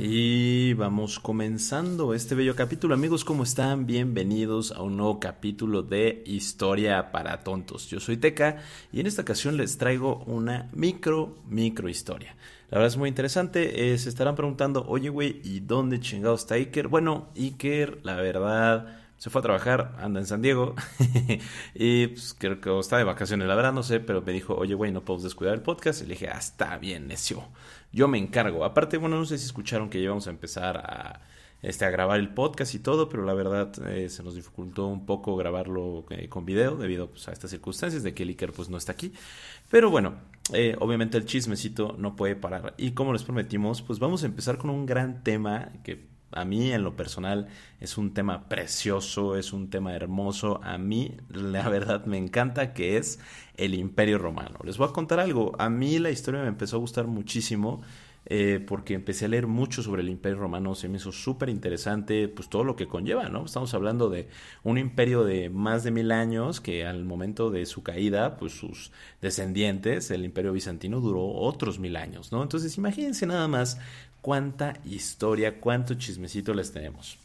Y vamos comenzando este bello capítulo. Amigos, ¿cómo están? Bienvenidos a un nuevo capítulo de Historia para Tontos. Yo soy Teca y en esta ocasión les traigo una micro, micro historia. La verdad es muy interesante. Eh, se estarán preguntando, oye, güey, ¿y dónde chingados está Iker? Bueno, Iker, la verdad se fue a trabajar, anda en San Diego y pues creo que está de vacaciones, la verdad no sé, pero me dijo, oye, güey, no puedo descuidar el podcast. Y le dije, ah, está bien, necio. Yo me encargo. Aparte, bueno, no sé si escucharon que íbamos a empezar a, este, a grabar el podcast y todo, pero la verdad eh, se nos dificultó un poco grabarlo eh, con video debido pues, a estas circunstancias de que el Iker pues no está aquí. Pero bueno, eh, obviamente el chismecito no puede parar. Y como les prometimos, pues vamos a empezar con un gran tema que a mí en lo personal es un tema precioso, es un tema hermoso. A mí la verdad me encanta que es el Imperio Romano. Les voy a contar algo. A mí la historia me empezó a gustar muchísimo. Eh, porque empecé a leer mucho sobre el Imperio Romano, se me hizo súper interesante, pues todo lo que conlleva, ¿no? Estamos hablando de un imperio de más de mil años que al momento de su caída, pues sus descendientes, el Imperio Bizantino, duró otros mil años, ¿no? Entonces imagínense nada más cuánta historia, cuánto chismecito les tenemos.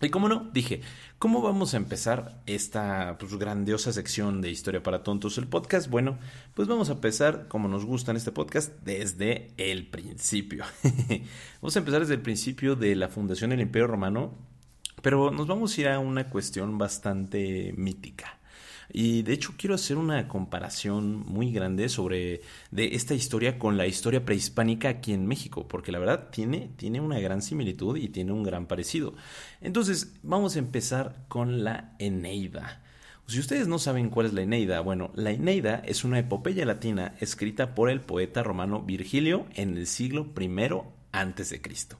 Y como no, dije, ¿cómo vamos a empezar esta pues, grandiosa sección de Historia para Tontos, el podcast? Bueno, pues vamos a empezar, como nos gusta en este podcast, desde el principio. vamos a empezar desde el principio de la fundación del Imperio Romano, pero nos vamos a ir a una cuestión bastante mítica. Y de hecho quiero hacer una comparación muy grande sobre de esta historia con la historia prehispánica aquí en México, porque la verdad tiene, tiene una gran similitud y tiene un gran parecido. Entonces, vamos a empezar con la Eneida. Si ustedes no saben cuál es la Eneida, bueno, la Eneida es una epopeya latina escrita por el poeta romano Virgilio en el siglo I antes de Cristo.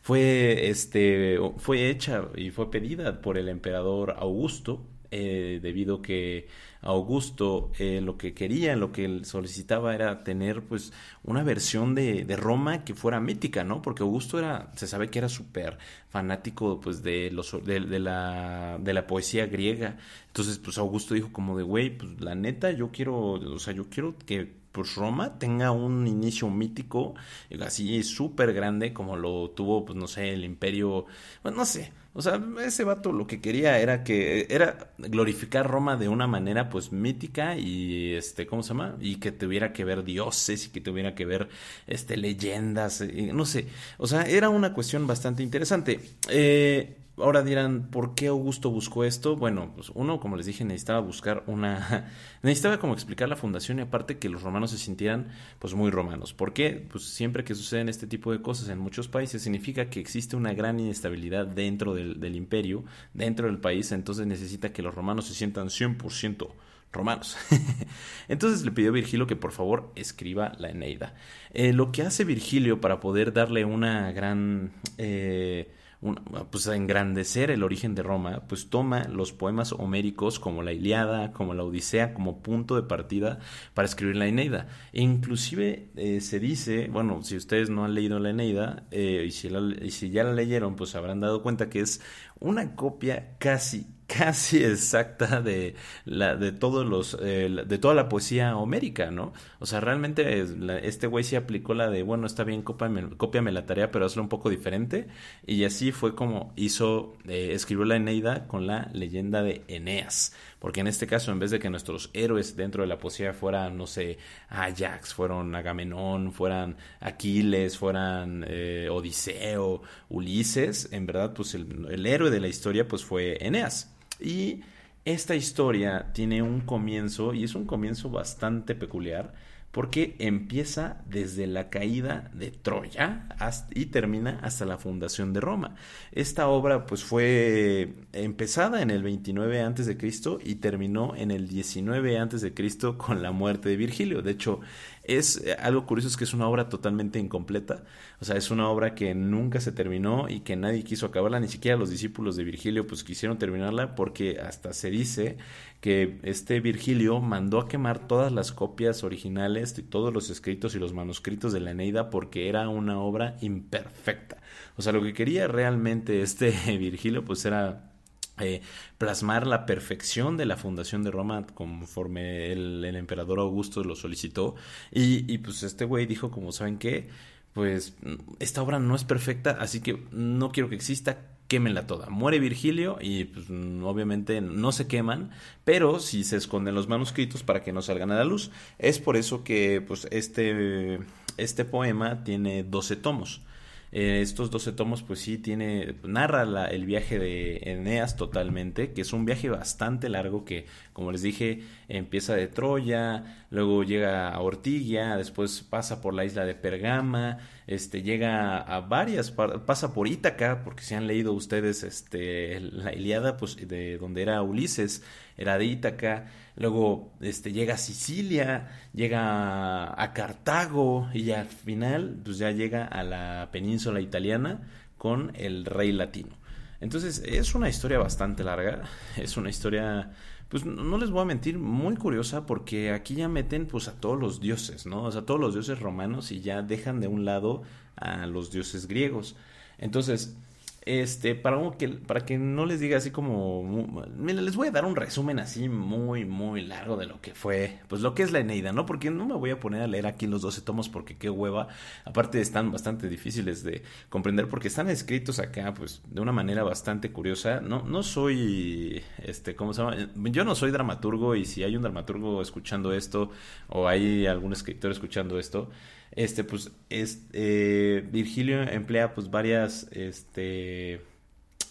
Fue, este, fue hecha y fue pedida por el emperador Augusto eh, debido que Augusto eh, lo que quería, lo que él solicitaba era tener pues una versión de, de, Roma que fuera mítica, ¿no? Porque Augusto era, se sabe que era súper fanático pues de, los, de, de, la, de la poesía griega. Entonces pues Augusto dijo como de, güey, pues la neta yo quiero, o sea, yo quiero que pues Roma tenga un inicio mítico así súper grande como lo tuvo, pues no sé, el imperio, bueno, no sé, o sea, ese vato lo que quería era que era glorificar Roma de una manera pues mítica y este, ¿cómo se llama? Y que tuviera que ver dioses y que tuviera que ver este leyendas, no sé. O sea, era una cuestión bastante interesante. Eh, Ahora dirán, ¿por qué Augusto buscó esto? Bueno, pues uno, como les dije, necesitaba buscar una... necesitaba como explicar la fundación y aparte que los romanos se sintieran pues muy romanos. ¿Por qué? Pues siempre que suceden este tipo de cosas en muchos países significa que existe una gran inestabilidad dentro del, imperio, dentro del país, entonces necesita que los romanos se sientan 100% romanos. Entonces le pidió a Virgilio que por favor escriba la Eneida. Eh, lo que hace Virgilio para poder darle una gran... Eh, pues a engrandecer el origen de Roma, pues toma los poemas homéricos como la Iliada, como la Odisea, como punto de partida para escribir la Eneida. E inclusive eh, se dice, bueno, si ustedes no han leído la Eneida, eh, y, si y si ya la leyeron, pues habrán dado cuenta que es una copia casi casi exacta de la de todos los eh, de toda la poesía homérica, ¿no? O sea, realmente este güey sí aplicó la de bueno está bien cópiame la tarea pero hazlo un poco diferente y así fue como hizo eh, escribió la Eneida con la leyenda de Eneas. porque en este caso, en vez de que nuestros héroes dentro de la poesía fueran, no sé, Ajax, fueron Agamenón, fueran Aquiles, fueran eh, Odiseo, Ulises, en verdad, pues el, el héroe de la historia pues fue Eneas. Y esta historia tiene un comienzo, y es un comienzo bastante peculiar, porque empieza desde la caída de Troya y termina hasta la fundación de Roma. Esta obra pues fue empezada en el 29 a.C. y terminó en el 19 a.C. con la muerte de Virgilio. De hecho, es eh, algo curioso es que es una obra totalmente incompleta, o sea, es una obra que nunca se terminó y que nadie quiso acabarla, ni siquiera los discípulos de Virgilio pues quisieron terminarla porque hasta se dice que este Virgilio mandó a quemar todas las copias originales de todos los escritos y los manuscritos de la Eneida porque era una obra imperfecta. O sea, lo que quería realmente este Virgilio pues era eh, plasmar la perfección de la fundación de Roma conforme el, emperador Augusto lo solicitó. Y, pues este güey dijo, como saben qué, pues esta obra no es perfecta, así que no quiero que exista, quémenla toda. Muere Virgilio y pues obviamente no se queman, pero sí se esconden los manuscritos para que no salgan a la luz. Es por eso que pues este, este poema tiene 12 tomos. Eh, estos 12 tomos, pues sí, tiene, narra el viaje de Eneas totalmente, que es un viaje bastante largo que, como les dije, empieza de Troya, luego llega a Ortigia, después pasa por la isla de Pergama, este, llega a varias, pasa por Ítaca, porque si han leído ustedes este, la Iliada, pues de donde era Ulises, era de Ítaca, luego este, llega a Sicilia, llega a, Cartago y al final pues ya llega a la península italiana con el rey latino. Entonces es una historia bastante larga, es una historia, pues no les voy a mentir, muy curiosa porque aquí ya meten pues a todos los dioses, ¿no? O sea, todos los dioses romanos y ya dejan de un lado a los dioses griegos. Entonces, este, para que, para que no les diga así como, les voy a dar un resumen así muy, muy largo de lo que fue, pues lo que es la Eneida, ¿no? Porque no me voy a poner a leer aquí los 12 tomos porque qué hueva, aparte están bastante difíciles de comprender porque están escritos acá, pues, de una manera bastante curiosa, no, no soy, este, ¿cómo se llama? Yo no soy dramaturgo y si hay un dramaturgo escuchando esto o hay algún escritor escuchando esto, este, pues, es, eh, Virgilio emplea, pues, varias, este,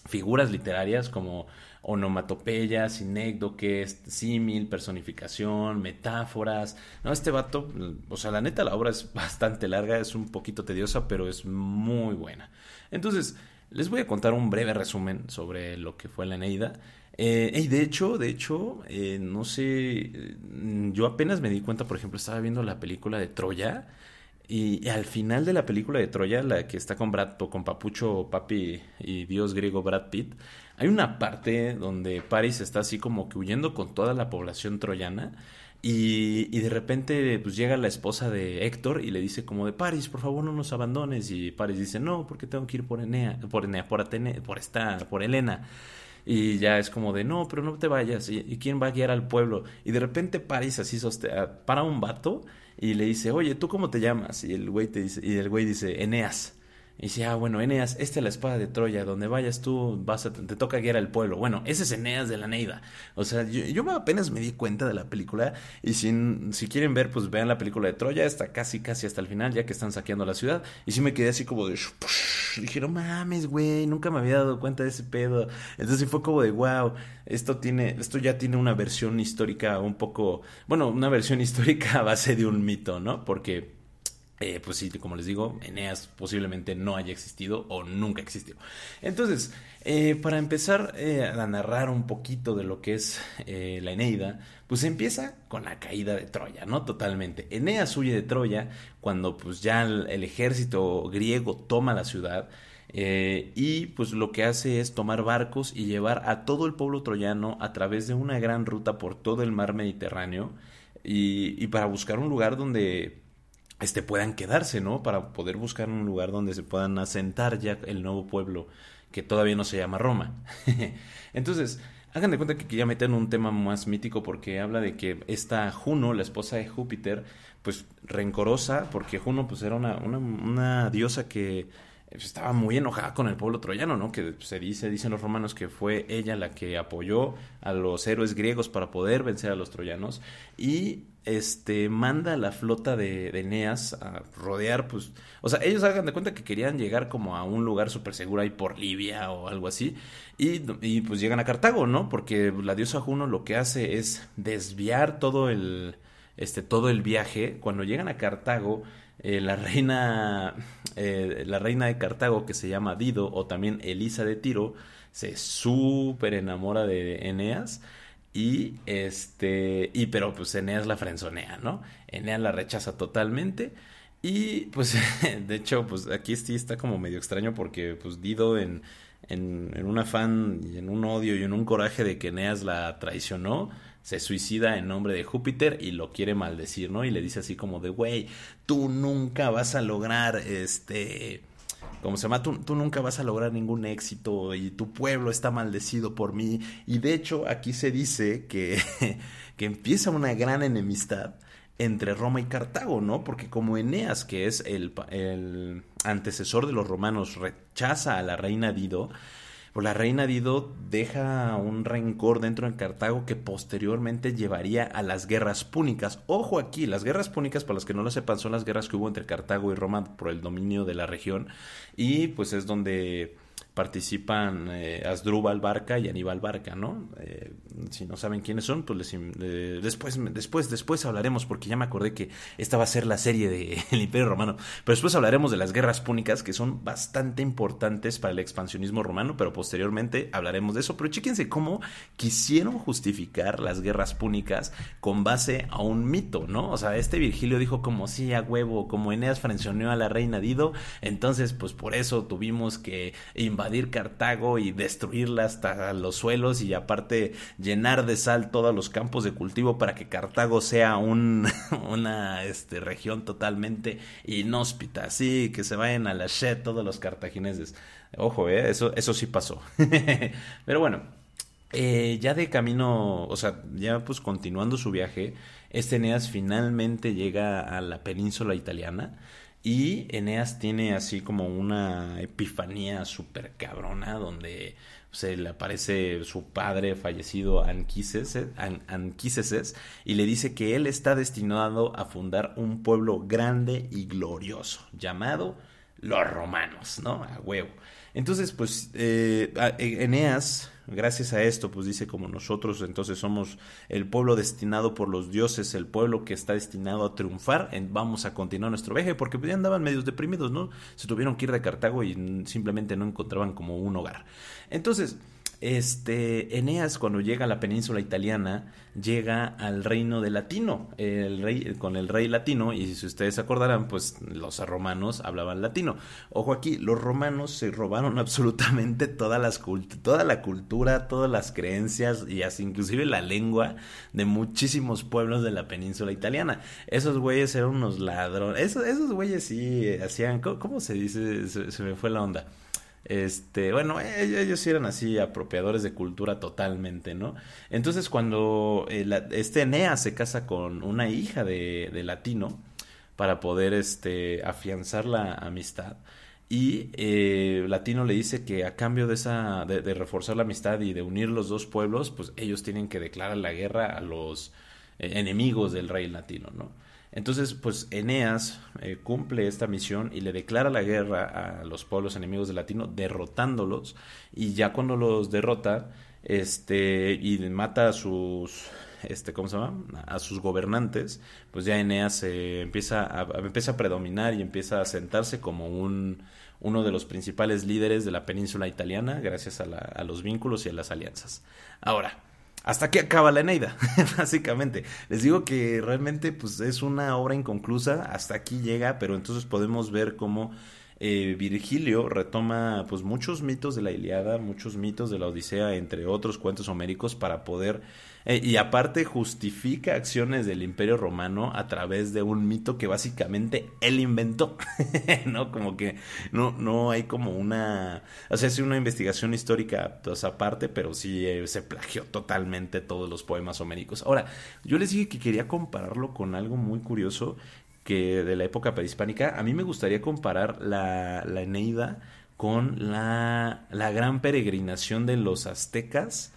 figuras literarias como onomatopeyas, sinécdoques, símil, personificación, metáforas. No, este vato, o sea, la neta la obra es bastante larga, es un poquito tediosa, pero es muy buena. Entonces, les voy a contar un breve resumen sobre lo que fue la Eneida. Eh, y de hecho, de hecho, eh, no sé, yo apenas me di cuenta, por ejemplo, estaba viendo la película de Troya y, al final de la película de Troya, la que está con Brad, con Papucho, Papi y Dios griego Brad Pitt, hay una parte donde Paris está así como que huyendo con toda la población troyana. Y, y, de repente pues llega la esposa de Héctor y le dice como de Paris, por favor no nos abandones. Y Paris dice, no, porque tengo que ir por Enea, por Enea, por Atene, por esta, por Elena. Y ya es como de, no, pero no te vayas. ¿Y, quién va a guiar al pueblo? Y de repente Paris así para un vato y le dice, oye, ¿tú cómo te llamas? Y el güey, te dice, y el güey dice, Eneas. Y dice, ah, bueno, Eneas, esta es la espada de Troya, donde vayas tú, vas a, te toca guiar al pueblo. Bueno, ese es Eneas de la Neida. O sea, yo, apenas me di cuenta de la película y si, si quieren ver, pues vean la película de Troya, está casi, casi hasta el final, ya que están saqueando la ciudad. Y sí me quedé así como de... Dije, no mames, güey, nunca me había dado cuenta de ese pedo. Entonces fue como de, wow, esto, tiene, esto ya tiene una versión histórica un poco, bueno, una versión histórica a base de un mito, ¿no? Porque eh, pues sí, como les digo, Eneas posiblemente no haya existido o nunca existió. Entonces, eh, para empezar eh, a narrar un poquito de lo que es la Eneida, pues empieza con la caída de Troya, ¿no? Totalmente. Eneas huye de Troya cuando pues ya el, ejército griego toma la ciudad. y pues lo que hace es tomar barcos y llevar a todo el pueblo troyano a través de una gran ruta por todo el mar Mediterráneo y para buscar un lugar donde este, puedan quedarse, ¿no? Para poder buscar un lugar donde se puedan asentar ya el nuevo pueblo que todavía no se llama Roma. Entonces, hagan de cuenta que ya meten un tema más mítico porque habla de que esta Juno, la esposa de Júpiter, pues rencorosa, porque Juno pues era una, una, diosa que pues, estaba muy enojada con el pueblo troyano, ¿no? Que se dice, dicen los romanos que fue ella la que apoyó a los héroes griegos para poder vencer a los troyanos y este manda a la flota de, Eneas a rodear, pues, o sea, ellos hagan de cuenta que querían llegar como a un lugar súper seguro ahí por Libia o algo así y, y pues llegan a Cartago, ¿no? Porque la diosa Juno lo que hace es desviar todo el este todo el viaje. Cuando llegan a Cartago eh, la reina eh, la reina de Cartago que se llama Dido o también Elisa de Tiro se súper enamora de Eneas y este y pero pues Eneas la frenzonea no Eneas la rechaza totalmente y pues de hecho pues aquí sí está como medio extraño porque pues Dido en en, en un afán y en un odio y en un coraje de que Eneas la traicionó se suicida en nombre de Júpiter y lo quiere maldecir, ¿no? Y le dice así como de, güey, tú nunca vas a lograr, este, ¿cómo se llama? Tú, tú, nunca vas a lograr ningún éxito y tu pueblo está maldecido por mí. Y de hecho aquí se dice que, que empieza una gran enemistad entre Roma y Cartago, ¿no? Porque como Eneas, que es el, el antecesor de los romanos, rechaza a la reina Dido, pues la reina Dido deja un rencor dentro de Cartago que posteriormente llevaría a las guerras púnicas. Ojo aquí, las guerras púnicas, para los que no lo sepan, son las guerras que hubo entre Cartago y Roma por el dominio de la región y pues es donde participan eh, Asdrúbal Barca y Aníbal Barca, ¿no? Eh, si no saben quiénes son, pues les, después, después, después hablaremos, porque ya me acordé que esta va a ser la serie del Imperio Romano, pero después hablaremos de las guerras púnicas, que son bastante importantes para el expansionismo romano, pero posteriormente hablaremos de eso, pero chéquense cómo quisieron justificar las guerras púnicas con base a un mito, ¿no? O sea, este Virgilio dijo como sí, a huevo, como Eneas frencionó a la reina Dido, entonces pues por eso tuvimos que invadir Cartago y destruirla hasta los suelos y aparte llenar de sal todos los campos de cultivo para que Cartago sea un, una este, región totalmente inhóspita, así que se vayan a la shed todos los cartagineses. Ojo, eh, eso, eso sí pasó. Pero bueno, eh, ya de camino, o sea, ya pues continuando su viaje, este Eneas finalmente llega a la península italiana y Eneas tiene así como una epifanía súper cabrona donde se le aparece su padre fallecido Anquises, y le dice que él está destinado a fundar un pueblo grande y glorioso llamado los romanos, ¿no? A huevo. Entonces, pues, eh, e, Eneas, gracias a esto, pues dice como nosotros entonces somos el pueblo destinado por los dioses, el pueblo que está destinado a triunfar, vamos a continuar nuestro viaje, porque ya andaban medios deprimidos, ¿no? Se tuvieron que ir de Cartago y simplemente no encontraban como un hogar. Entonces, este, Eneas cuando llega a la península italiana llega al reino de Latino, el rey, con el rey latino, y si ustedes acordarán, pues los romanos hablaban latino. Ojo aquí, los romanos se robaron absolutamente todas las toda la cultura, todas las creencias y así inclusive la lengua de muchísimos pueblos de la península italiana. Esos güeyes eran unos ladrones, esos, esos güeyes sí hacían, ¿cómo, se dice? se me fue la onda este, bueno, ellos eran así apropiadores de cultura totalmente, ¿no? Entonces cuando eh, este Enea se casa con una hija de, latino para poder este, afianzar la amistad, y eh, Latino le dice que a cambio de esa de, reforzar la amistad y de unir los dos pueblos, pues ellos tienen que declarar la guerra a los eh, enemigos del rey latino, ¿no? Entonces, pues Eneas eh, cumple esta misión y le declara la guerra a los pueblos enemigos de Latino, derrotándolos. Y ya cuando los derrota, este, y mata a sus, este, ¿cómo se llama? A sus gobernantes, pues ya Eneas empieza, a, empieza a predominar y empieza a sentarse como un, uno de los principales líderes de la península italiana, gracias a, a los vínculos y a las alianzas. Ahora, hasta aquí acaba la Eneida, básicamente. Les digo que realmente pues es una obra inconclusa, hasta aquí llega, pero entonces podemos ver cómo eh, Virgilio retoma pues muchos mitos de la Iliada, muchos mitos de la Odisea, entre otros cuentos homéricos, para poder eh, y aparte justifica acciones del Imperio Romano a través de un mito que básicamente él inventó, ¿no? Como que no, no hay como una, o sea, es una investigación histórica pues, aparte, pero sí eh, se plagió totalmente todos los poemas homéricos. Ahora, yo les dije que quería compararlo con algo muy curioso que de la época prehispánica, a mí me gustaría comparar la, la Eneida con la, la gran peregrinación de los aztecas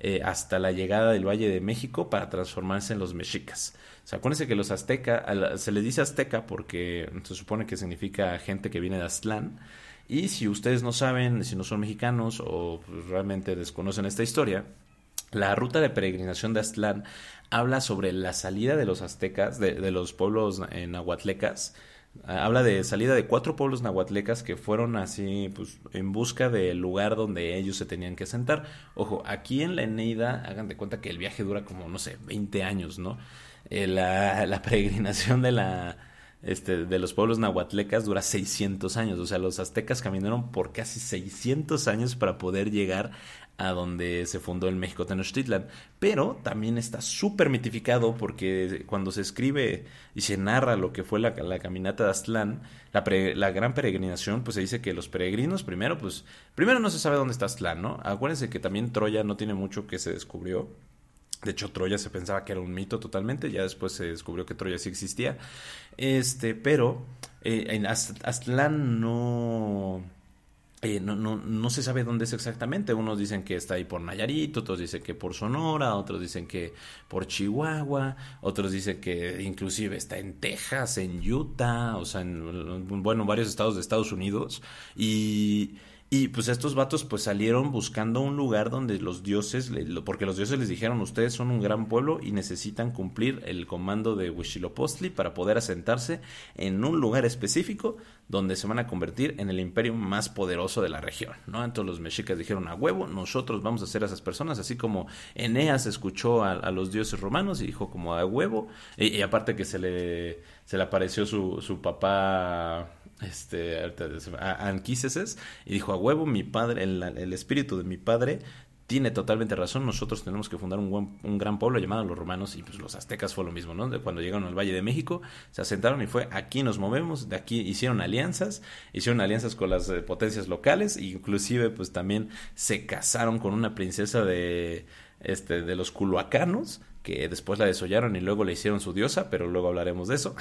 eh, hasta la llegada del Valle de México para transformarse en los mexicas. Acuérdense que los aztecas, se les dice azteca porque se supone que significa gente que viene de Aztlán. Y si ustedes no saben, si no son mexicanos o realmente desconocen esta historia, la ruta de peregrinación de Aztlán habla sobre la salida de los aztecas, de, los pueblos nahuatlecas, Habla de salida de cuatro pueblos nahuatlecas que fueron así, pues, en busca del lugar donde ellos se tenían que sentar. Ojo, aquí en la Eneida, hagan de cuenta que el viaje dura como, no sé, 20 años, ¿no? Eh, la, la, peregrinación de la, este, de los pueblos nahuatlecas dura 600 años. O sea, los aztecas caminaron por casi 600 años para poder llegar a donde se fundó el México Tenochtitlan. Pero también está súper mitificado porque cuando se escribe y se narra lo que fue la, caminata de Aztlán, la, la, gran peregrinación, pues se dice que los peregrinos, primero, pues, primero no se sabe dónde está Aztlán, ¿no? Acuérdense que también Troya no tiene mucho que se descubrió. De hecho, Troya se pensaba que era un mito totalmente, ya después se descubrió que Troya sí existía. Este, pero eh, en Aztlán no eh, no, no, no, se sabe dónde es exactamente. Unos dicen que está ahí por Nayarit, otros dicen que por Sonora, otros dicen que por Chihuahua, otros dicen que inclusive está en Texas, en Utah, o sea, en, bueno, varios estados de Estados Unidos. Y y pues estos vatos pues salieron buscando un lugar donde los dioses, porque los dioses les dijeron, ustedes son un gran pueblo y necesitan cumplir el comando de Huitzilopochtli para poder asentarse en un lugar específico donde se van a convertir en el imperio más poderoso de la región, ¿no? Entonces los mexicas dijeron, a huevo, nosotros vamos a ser esas personas, así como Eneas escuchó a, los dioses romanos y dijo como a huevo, y, aparte que se le, se le apareció su, su papá este, Anquises, y dijo, a huevo, mi padre, el, espíritu de mi padre tiene totalmente razón, nosotros tenemos que fundar un, un gran pueblo llamado los romanos y pues los aztecas fue lo mismo, ¿no? cuando llegaron al Valle de México, se asentaron y fue aquí nos movemos, de aquí hicieron alianzas, hicieron alianzas con las eh, potencias locales, e inclusive pues también se casaron con una princesa de, este, de los culuacanos, que después la desollaron y luego le hicieron su diosa, pero luego hablaremos de eso.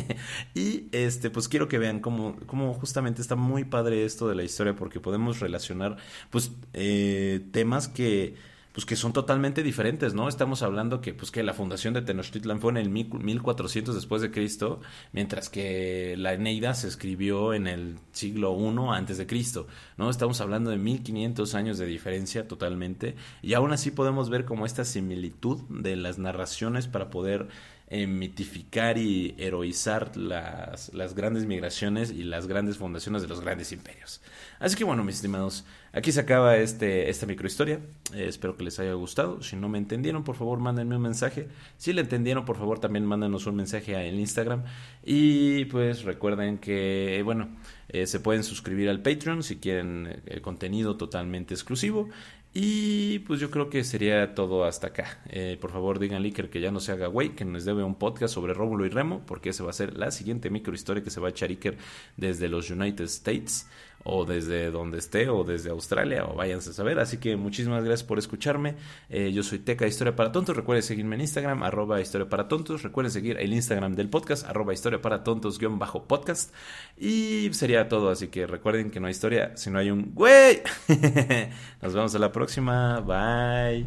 y este, pues quiero que vean cómo, cómo, justamente está muy padre esto de la historia, porque podemos relacionar, pues, eh, temas que pues que son totalmente diferentes, ¿no? Estamos hablando que pues que la fundación de Tenochtitlan fue en el 1400 después de Cristo, mientras que la Eneida se escribió en el siglo I antes de Cristo, ¿no? Estamos hablando de 1500 años de diferencia totalmente y aún así podemos ver como esta similitud de las narraciones para poder eh, mitificar y heroizar las, las grandes migraciones y las grandes fundaciones de los grandes imperios. Así que bueno, mis estimados, aquí se acaba este, esta microhistoria. Eh, espero que les haya gustado. Si no me entendieron, por favor, mándenme un mensaje. Si le entendieron, por favor, también mándanos un mensaje en Instagram. Y pues recuerden que, bueno, eh, se pueden suscribir al Patreon si quieren eh, contenido totalmente exclusivo. Y pues yo creo que sería todo hasta acá. por favor, digan Iker que ya no se haga güey, que nos debe un podcast sobre Rómulo y Remo, porque esa va a ser la siguiente microhistoria que se va a echar Iker desde los United States o desde donde esté o desde Australia o váyanse a saber. Así que muchísimas gracias por escucharme. Eh, yo soy Teca Historia para Tontos. Recuerden seguirme en Instagram, arroba Historia para Tontos. Recuerden seguir el Instagram del podcast, arroba Historia para Tontos guion bajo podcast. Y sería todo. Así que recuerden que no hay historia si no hay un güey. Nos vemos a la próxima. Bye.